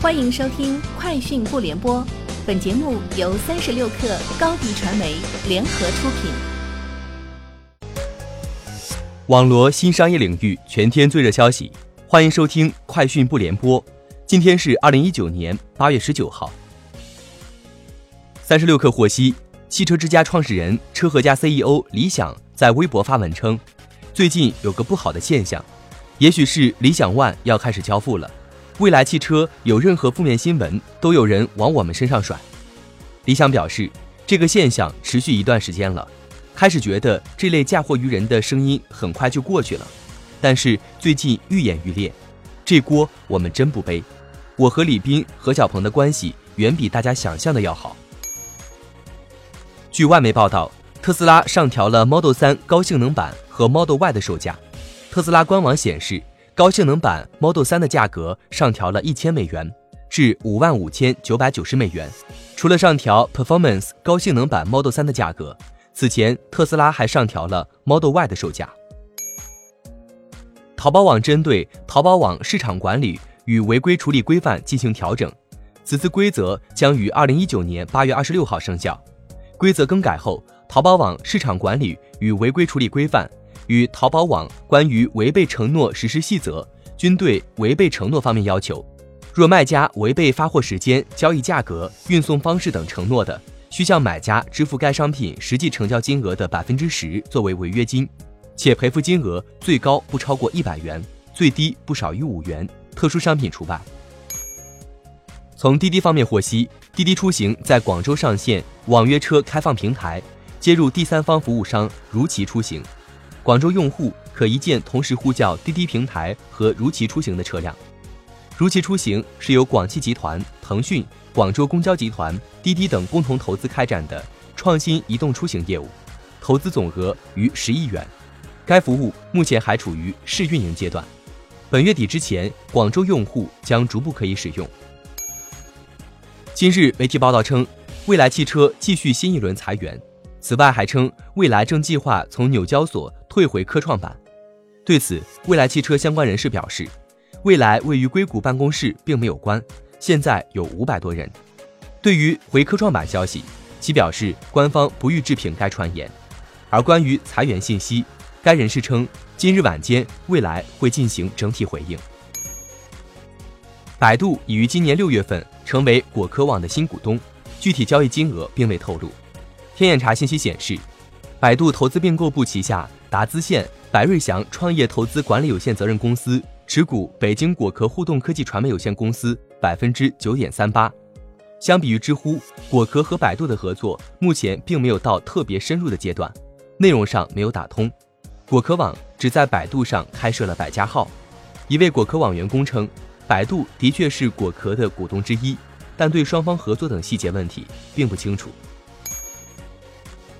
欢迎收听《快讯不联播》，本节目由三十六克高低传媒联合出品。网罗新商业领域全天最热消息，欢迎收听《快讯不联播》。今天是二零一九年八月十九号。三十六克获悉，汽车之家创始人、车和家 CEO 李想在微博发文称，最近有个不好的现象，也许是理想 ONE 要开始交付了。未来汽车有任何负面新闻，都有人往我们身上甩。理想表示，这个现象持续一段时间了，开始觉得这类嫁祸于人的声音很快就过去了，但是最近愈演愈烈，这锅我们真不背。我和李斌、何小鹏的关系远比大家想象的要好。据外媒报道，特斯拉上调了 Model 3高性能版和 Model Y 的售价。特斯拉官网显示。高性能版 Model 3的价格上调了一千美元，至五万五千九百九十美元。除了上调 Performance 高性能版 Model 3的价格，此前特斯拉还上调了 Model Y 的售价。淘宝网针对淘宝网市场管理与违规处理规范进行调整，此次规则将于二零一九年八月二十六号生效。规则更改后，淘宝网市场管理与违规处理规范。与淘宝网关于违背承诺实施细则均对违背承诺方面要求，若卖家违背发货时间、交易价格、运送方式等承诺的，需向买家支付该商品实际成交金额的百分之十作为违约金，且赔付金额最高不超过一百元，最低不少于五元，特殊商品除外。从滴滴方面获悉，滴滴出行在广州上线网约车开放平台，接入第三方服务商如祺出行。广州用户可一键同时呼叫滴滴平台和如祺出行的车辆。如祺出行是由广汽集团、腾讯、广州公交集团、滴滴等共同投资开展的创新移动出行业务，投资总额逾十亿元。该服务目前还处于试运营阶段，本月底之前，广州用户将逐步可以使用。今日媒体报道称，蔚来汽车继续新一轮裁员。此外，还称未来正计划从纽交所。退回科创板，对此，蔚来汽车相关人士表示，蔚来位于硅谷办公室并没有关，现在有五百多人。对于回科创板消息，其表示官方不予置评该传言。而关于裁员信息，该人士称，今日晚间蔚来会进行整体回应。百度已于今年六月份成为果壳网的新股东，具体交易金额并未透露。天眼查信息显示，百度投资并购部旗下。达资县百瑞祥创业投资管理有限责任公司持股北京果壳互动科技传媒有限公司百分之九点三八。相比于知乎，果壳和百度的合作目前并没有到特别深入的阶段，内容上没有打通。果壳网只在百度上开设了百家号。一位果壳网员工称，百度的确是果壳的股东之一，但对双方合作等细节问题并不清楚。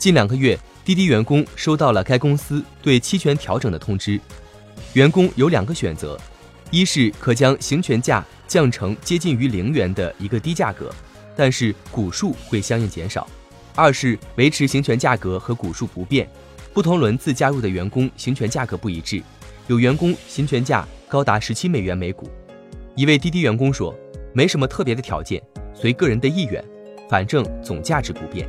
近两个月。滴滴员工收到了该公司对期权调整的通知，员工有两个选择：一是可将行权价降成接近于零元的一个低价格，但是股数会相应减少；二是维持行权价格和股数不变。不同轮次加入的员工行权价格不一致，有员工行权价高达十七美元每股。一位滴滴员工说：“没什么特别的条件，随个人的意愿，反正总价值不变。”